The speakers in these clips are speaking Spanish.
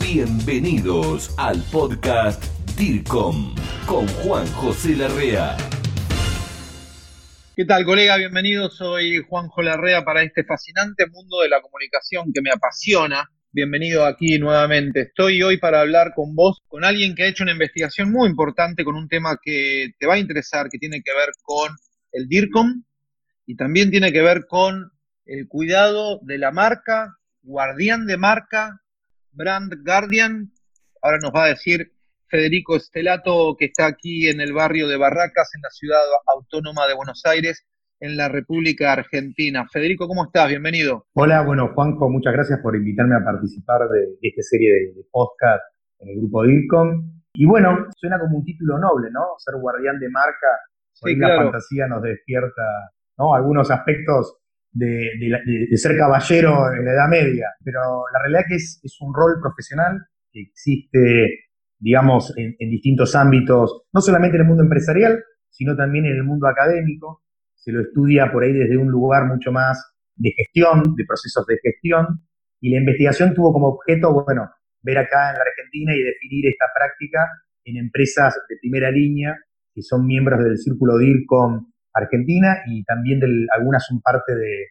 Bienvenidos al podcast DIRCOM con Juan José Larrea. ¿Qué tal, colega? Bienvenido. Soy Juanjo Larrea para este fascinante mundo de la comunicación que me apasiona. Bienvenido aquí nuevamente. Estoy hoy para hablar con vos, con alguien que ha hecho una investigación muy importante con un tema que te va a interesar, que tiene que ver con el DIRCOM y también tiene que ver con el cuidado de la marca, guardián de marca, brand guardian. Ahora nos va a decir Federico Estelato, que está aquí en el barrio de Barracas, en la ciudad autónoma de Buenos Aires, en la República Argentina. Federico, ¿cómo estás? Bienvenido. Hola, bueno, Juanjo, muchas gracias por invitarme a participar de, esta serie de, podcast en el grupo DIRCOM. Y bueno, suena como un título noble, ¿no? Ser guardián de marca, por la fantasía nos despierta ¿no? algunos aspectos de, ser caballero en la Edad Media, pero la realidad es que es, es un rol profesional que existe digamos, en, distintos ámbitos, no solamente en el mundo empresarial, sino también en el mundo académico. Se lo estudia por ahí desde un lugar mucho más de gestión, de procesos de gestión, y la investigación tuvo como objeto, bueno, ver acá en la Argentina y definir esta práctica en empresas de primera línea que son miembros del círculo DIRCOM Argentina y también de, algunas son parte de,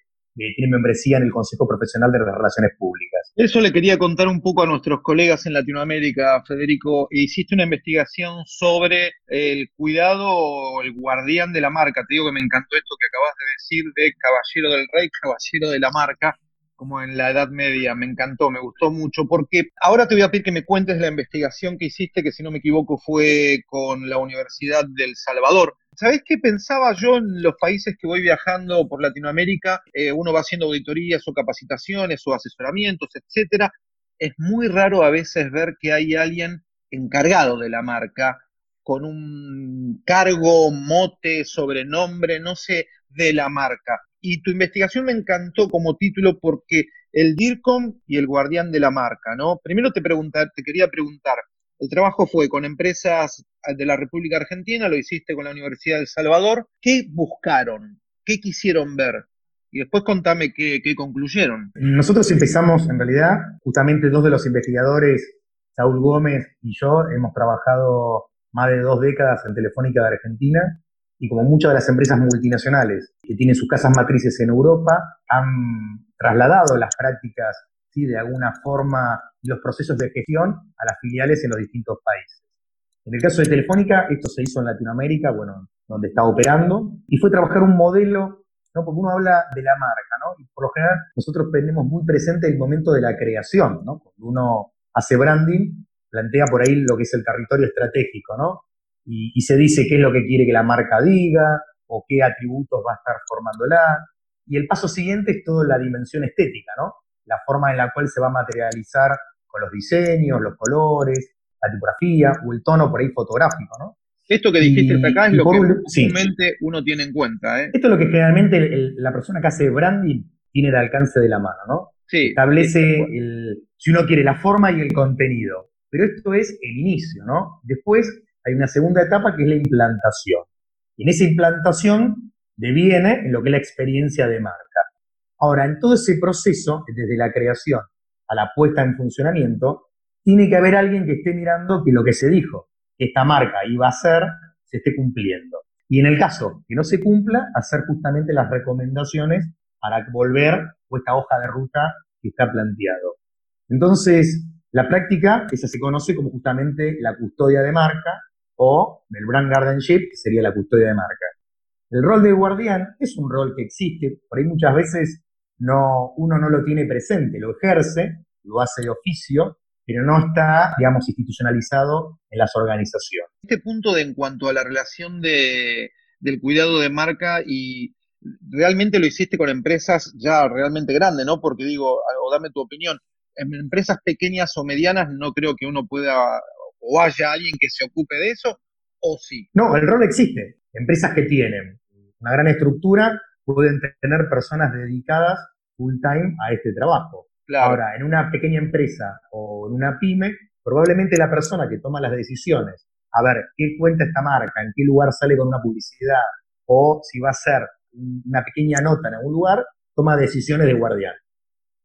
tiene membresía en el Consejo Profesional de Relaciones Públicas. Eso le quería contar un poco a nuestros colegas en Latinoamérica, Federico. Hiciste una investigación sobre el cuidado o el guardián de la marca. Te digo que me encantó esto que acabas de decir de caballero del rey, caballero de la marca como en la Edad Media. Me encantó, me gustó mucho, porque ahora te voy a pedir que me cuentes la investigación que hiciste, que si no me equivoco fue con la Universidad del Salvador. ¿Sabés qué pensaba yo en los países que voy viajando por Latinoamérica? Eh, uno va haciendo auditorías o capacitaciones o asesoramientos, etcétera. Es muy raro a veces ver que hay alguien encargado de la marca con un cargo, mote, sobrenombre, no sé, de la marca. Y tu investigación me encantó como título porque el DIRCOM y el guardián de la marca, ¿no? Primero te, te quería preguntar, el trabajo fue con empresas de la República Argentina, lo hiciste con la Universidad del Salvador. ¿Qué buscaron? ¿Qué quisieron ver? Y después contame qué, qué, concluyeron. Nosotros empezamos, en realidad, justamente dos de los investigadores, Saúl Gómez y yo, hemos trabajado más de dos décadas en Telefónica de Argentina y como muchas de las empresas multinacionales que tienen sus casas matrices en Europa, han trasladado las prácticas ¿sí? de alguna forma y los procesos de gestión a las filiales en los distintos países. En el caso de Telefónica, esto se hizo en Latinoamérica, bueno, donde está operando, y fue trabajar un modelo, ¿no? porque uno habla de la marca, ¿no? y por lo general nosotros tenemos muy presente el momento de la creación, ¿no? cuando uno hace branding, plantea por ahí lo que es el territorio estratégico, ¿no? Y, se dice qué es lo que quiere que la marca diga o qué atributos va a estar formándola. Y el paso siguiente es toda la dimensión estética, ¿no? La forma en la cual se va a materializar con los diseños, los colores, la tipografía o el tono por ahí fotográfico, ¿no? Esto que dijiste acá es lo que comúnmente uno tiene en cuenta. ¿eh? Esto es lo que generalmente la persona que hace branding tiene el alcance de la mano, ¿no? Sí. Establece, el, si uno quiere, la forma y el contenido. Pero esto es el inicio, ¿no? Después hay una segunda etapa que es la implantación. Y en esa implantación deviene en lo que es la experiencia de marca. Ahora, en todo ese proceso, desde la creación a la puesta en funcionamiento, tiene que haber alguien que esté mirando que lo que se dijo, que esta marca iba a ser, se esté cumpliendo. Y en el caso que no se cumpla, hacer justamente las recomendaciones para volver a esta hoja de ruta que está planteado. Entonces, la práctica, esa se conoce como justamente la custodia de marca, o el brand guardianship, que sería la custodia de marca. El rol de guardián es un rol que existe, por ahí muchas veces no, uno no lo tiene presente, lo ejerce, lo hace de oficio, pero no está, digamos, institucionalizado en las organizaciones. Este punto de en cuanto a la relación de, del cuidado de marca y realmente lo hiciste con empresas ya realmente grandes, ¿no? Porque digo, o dame tu opinión, en empresas pequeñas o medianas no creo que uno pueda o haya alguien que se ocupe de eso, o sí. No, el rol existe. Empresas que tienen una gran estructura pueden tener personas dedicadas full time a este trabajo. Ahora, en una pequeña empresa o en una pyme, probablemente la persona que toma las decisiones, a ver qué cuenta esta marca, en qué lugar sale con una publicidad, o si va a ser una pequeña nota en algún lugar, toma decisiones de guardián.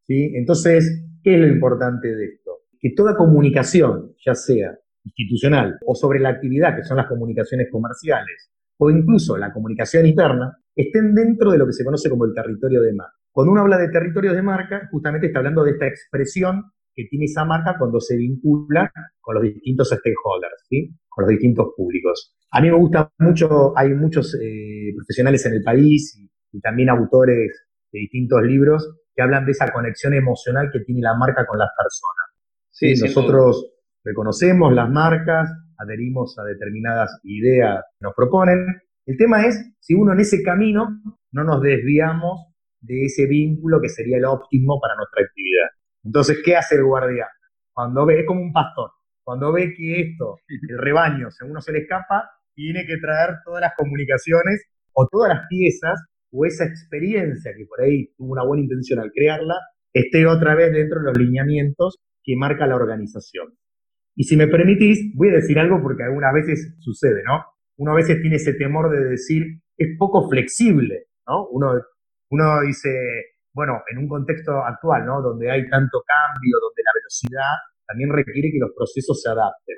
¿sí? Entonces, ¿qué es lo importante de esto? que toda comunicación, ya sea institucional o sobre la actividad, que son las comunicaciones comerciales, o incluso la comunicación interna, estén dentro de lo que se conoce como el territorio de marca. Cuando uno habla de territorios de marca, justamente está hablando de esta expresión que tiene esa marca cuando se vincula con los distintos stakeholders, ¿sí? con los distintos públicos. A mí me gusta mucho, hay muchos eh, profesionales en el país y, también autores de distintos libros que hablan de esa conexión emocional que tiene la marca con las personas. Sí, nosotros reconocemos las marcas, adherimos a determinadas ideas que nos proponen. El tema es si uno en ese camino no nos desviamos de ese vínculo que sería el óptimo para nuestra actividad. Entonces, ¿qué hace el guardián? Cuando ve, es como un pastor, cuando ve que esto, el rebaño, según uno se le escapa, tiene que traer todas las comunicaciones o todas las piezas o esa experiencia que por ahí tuvo una buena intención al crearla, esté otra vez dentro de los lineamientos que marca la organización. Y si me permitís, voy a decir algo porque algunas veces sucede, ¿no? Uno a veces tiene ese temor de decir, es poco flexible, ¿no? Uno, uno dice, bueno, en un contexto actual, ¿no? Donde hay tanto cambio, donde la velocidad también requiere que los procesos se adapten.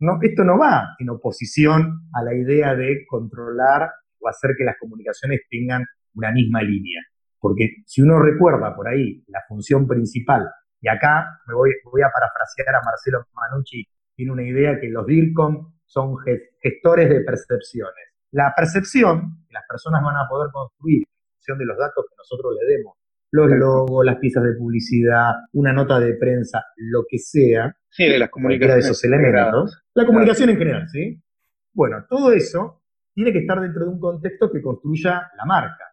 No, esto no va en oposición a la idea de controlar o hacer que las comunicaciones tengan una misma línea. Porque si uno recuerda por ahí la función principal, y acá me voy, voy a parafrasear a Marcelo Manucci, tiene una idea que los DIRCOM son gestores de percepciones. La percepción que las personas van a poder construir de los datos que nosotros le demos, los logos, las piezas de publicidad, una nota de prensa, lo que sea, sí, de las comunicaciones de esos elementos, la comunicación en general, ¿sí? Bueno, todo eso tiene que estar dentro de un contexto que construya la marca.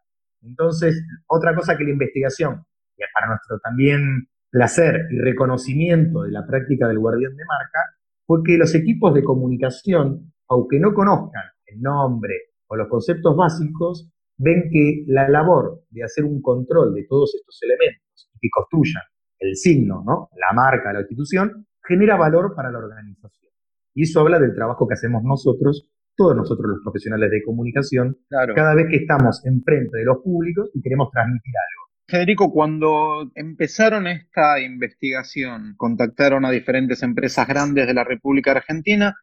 Entonces, otra cosa que la investigación, y para nuestro también placer y reconocimiento de la práctica del guardián de marca, fue que los equipos de comunicación, aunque no conozcan el nombre o los conceptos básicos, ven que la labor de hacer un control de todos estos elementos y que construyan el signo, ¿no? la marca, la institución, genera valor para la organización. Y eso habla del trabajo que hacemos nosotros, todos nosotros los profesionales de comunicación, cada vez que estamos enfrente de los públicos y queremos transmitir algo. Federico, cuando empezaron esta investigación, contactaron a diferentes empresas grandes de la República Argentina,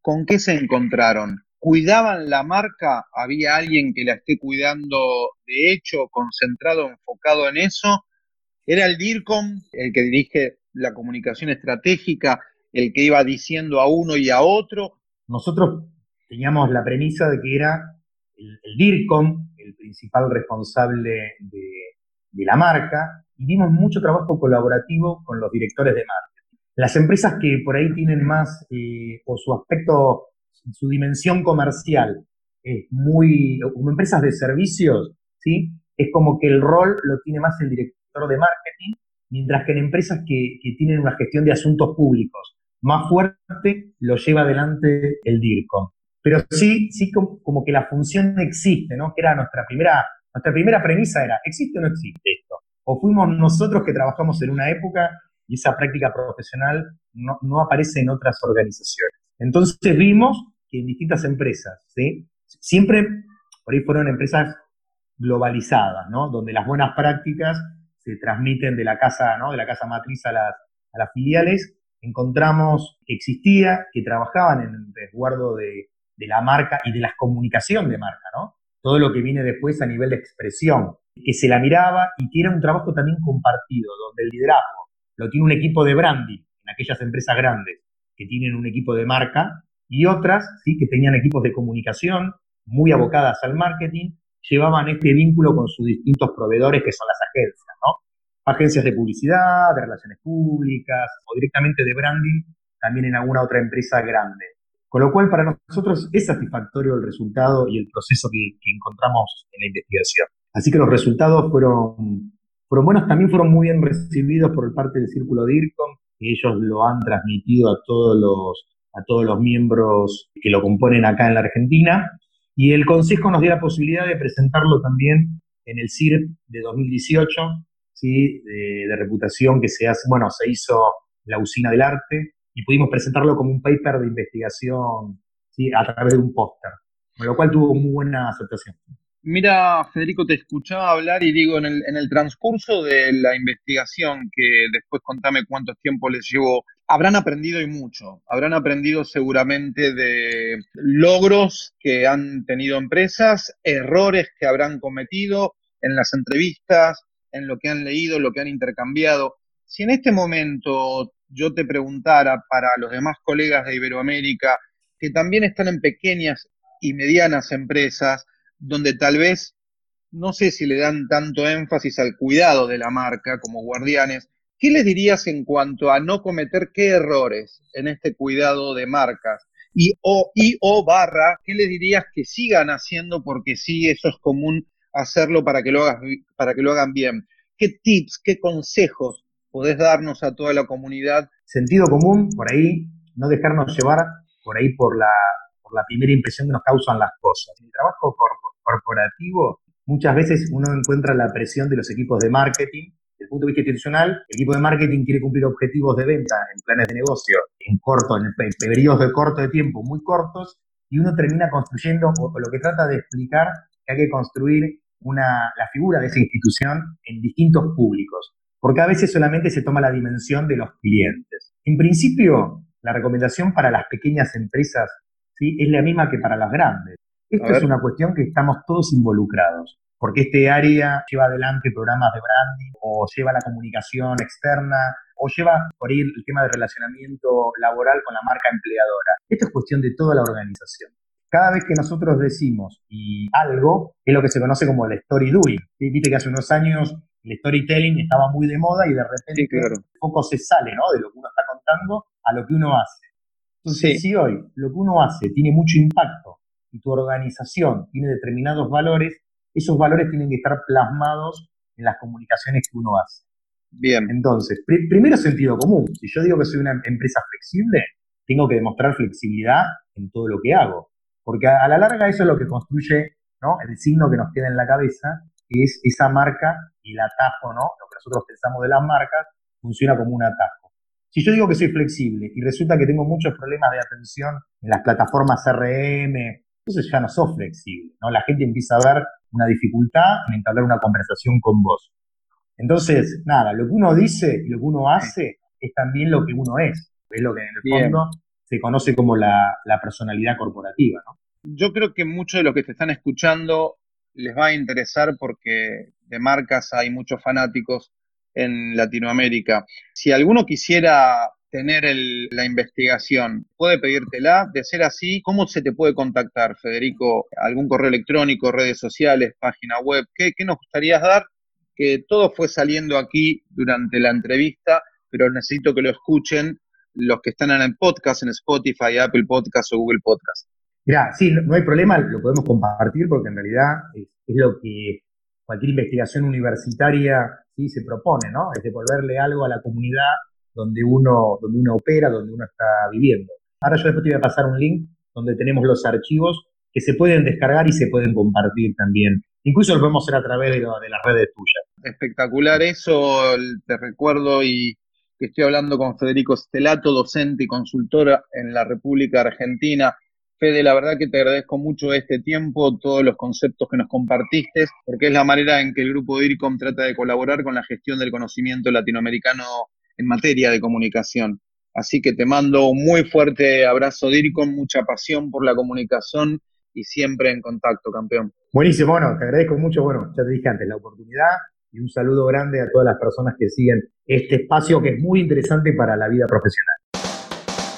¿con qué se encontraron? cuidaban la marca, había alguien que la esté cuidando de hecho, concentrado, enfocado en eso. Era el DIRCOM el que dirige la comunicación estratégica, el que iba diciendo a uno y a otro. Nosotros teníamos la premisa de que era el, DIRCOM el principal responsable de, la marca y dimos mucho trabajo colaborativo con los directores de marketing. Las empresas que por ahí tienen más, eh, o su aspecto su dimensión comercial es muy, como empresas de servicios, ¿sí? Es como que el rol lo tiene más el director de marketing, mientras que en empresas que, tienen una gestión de asuntos públicos más fuerte, lo lleva adelante el DIRCOM. Pero sí, sí como, que la función existe, ¿no? Que era nuestra primera, nuestra primera premisa era, ¿existe o no existe esto? O fuimos nosotros que trabajamos en una época y esa práctica profesional no, no aparece en otras organizaciones. Entonces vimos que en distintas empresas, ¿sí? Siempre por ahí fueron empresas globalizadas, ¿no? Donde las buenas prácticas se transmiten de la casa, ¿no? De la casa matriz a las, a las filiales. Encontramos que existía, que trabajaban en el resguardo de, de la marca y de la comunicación de marca, ¿no? Todo lo que viene después a nivel de expresión, que se la miraba y que era un trabajo también compartido, donde el liderazgo lo tiene un equipo de branding en aquellas empresas grandes que tienen un equipo de marca y otras, ¿sí? que tenían equipos de comunicación muy abocadas al marketing, llevaban este vínculo con sus distintos proveedores que son las agencias, ¿no? Agencias de publicidad, de relaciones públicas o directamente de branding, también en alguna otra empresa grande. Con lo cual, para nosotros es satisfactorio el resultado y el proceso que, encontramos en la investigación. Así que los resultados fueron, fueron buenos, también fueron muy bien recibidos por parte del Círculo DIRCOM, que ellos lo han transmitido a todos los a todos los miembros que lo componen acá en la Argentina. Y el Consejo nos dio la posibilidad de presentarlo también en el CIRP de 2018, ¿sí? de, reputación que se hace, bueno, se hizo la usina del arte y pudimos presentarlo como un paper de investigación ¿sí? a través de un póster, con lo cual tuvo muy buena aceptación. Mira, Federico, te escuchaba hablar y digo, en el, en el transcurso de la investigación, que después contame cuánto tiempo les llevó, habrán aprendido y mucho. Habrán aprendido seguramente de logros que han tenido empresas, errores que habrán cometido en las entrevistas, en lo que han leído, lo que han intercambiado. Si en este momento yo te preguntara para los demás colegas de Iberoamérica, que también están en pequeñas y medianas empresas, donde tal vez no sé si le dan tanto énfasis al cuidado de la marca como guardianes, ¿qué les dirías en cuanto a no cometer qué errores en este cuidado de marcas? Y o, y o barra, ¿qué les dirías que sigan haciendo porque sí, eso es común hacerlo para que lo, hagas, para que lo hagan bien? ¿Qué tips, qué consejos podés darnos a toda la comunidad? Sentido común, por ahí, no dejarnos llevar por ahí por la, por la primera impresión que nos causan las cosas. En el trabajo corporativo, muchas veces uno encuentra la presión de los equipos de marketing. Desde el punto de vista institucional, el equipo de marketing quiere cumplir objetivos de venta en planes de negocio en corto, en periodos de corto de tiempo muy cortos, y uno termina construyendo, o lo que trata de explicar, que hay que construir una, la figura de esa institución en distintos públicos, porque a veces solamente se toma la dimensión de los clientes. En principio, la recomendación para las pequeñas empresas ¿sí? es la misma que para las grandes. Esto es una cuestión que estamos todos involucrados, porque este área lleva adelante programas de branding o lleva la comunicación externa o lleva por ahí el tema de relacionamiento laboral con la marca empleadora. Esto es cuestión de toda la organización. Cada vez que nosotros decimos y algo, es lo que se conoce como el story doing. Viste que hace unos años el storytelling estaba muy de moda y de repente un poco se sale ¿no? de lo que uno está contando a lo que uno hace. Entonces, si hoy lo que uno hace tiene mucho impacto y tu organización tiene determinados valores, esos valores tienen que estar plasmados en las comunicaciones que uno hace. Bien. Entonces, primero sentido común. Si yo digo que soy una empresa flexible, tengo que demostrar flexibilidad en todo lo que hago. Porque a, la larga eso es lo que construye ¿no? el signo que nos queda en la cabeza, que es esa marca el atajo, ¿no? Lo que nosotros pensamos de las marcas funciona como un atajo. Si yo digo que soy flexible y resulta que tengo muchos problemas de atención en las plataformas CRM, entonces ya no soy flexible, ¿no? La gente empieza a ver una dificultad en entablar una conversación con vos. Entonces, nada, lo que uno dice y lo que uno hace es también lo que uno es. Es lo que en el fondo se conoce como la, la personalidad corporativa, ¿no? Yo creo que muchos de los que te están escuchando les va a interesar porque de marcas hay muchos fanáticos en Latinoamérica. Si alguno quisiera tener la investigación, puede pedírtela. De ser así, ¿cómo se te puede contactar, Federico? ¿Algún correo electrónico, redes sociales, página web? ¿Qué, qué nos gustaría dar? Que todo fue saliendo aquí durante la entrevista, pero necesito que lo escuchen los que están en el podcast, en Spotify, Apple Podcast o Google Podcast. Mira, sí, no, hay problema, lo podemos compartir porque en realidad es, lo que cualquier investigación universitaria sí se propone, ¿no? Es devolverle algo a la comunidad donde uno, donde uno opera, donde uno está viviendo. Ahora yo después te voy a pasar un link donde tenemos los archivos que se pueden descargar y se pueden compartir también. Incluso lo podemos hacer a través de, de las redes tuyas. Espectacular eso, te recuerdo y que estoy hablando con Federico Stelato, docente y consultora en la República Argentina Fede, la verdad que te agradezco mucho este tiempo, todos los conceptos que nos compartiste, porque es la manera en que el grupo DIRCOM trata de colaborar con la gestión del conocimiento latinoamericano en materia de comunicación. Así que te mando un muy fuerte abrazo, DIRCOM, mucha pasión por la comunicación y siempre en contacto, campeón. Buenísimo, bueno, te agradezco mucho, bueno, ya te dije antes, la oportunidad y un saludo grande a todas las personas que siguen este espacio que es muy interesante para la vida profesional.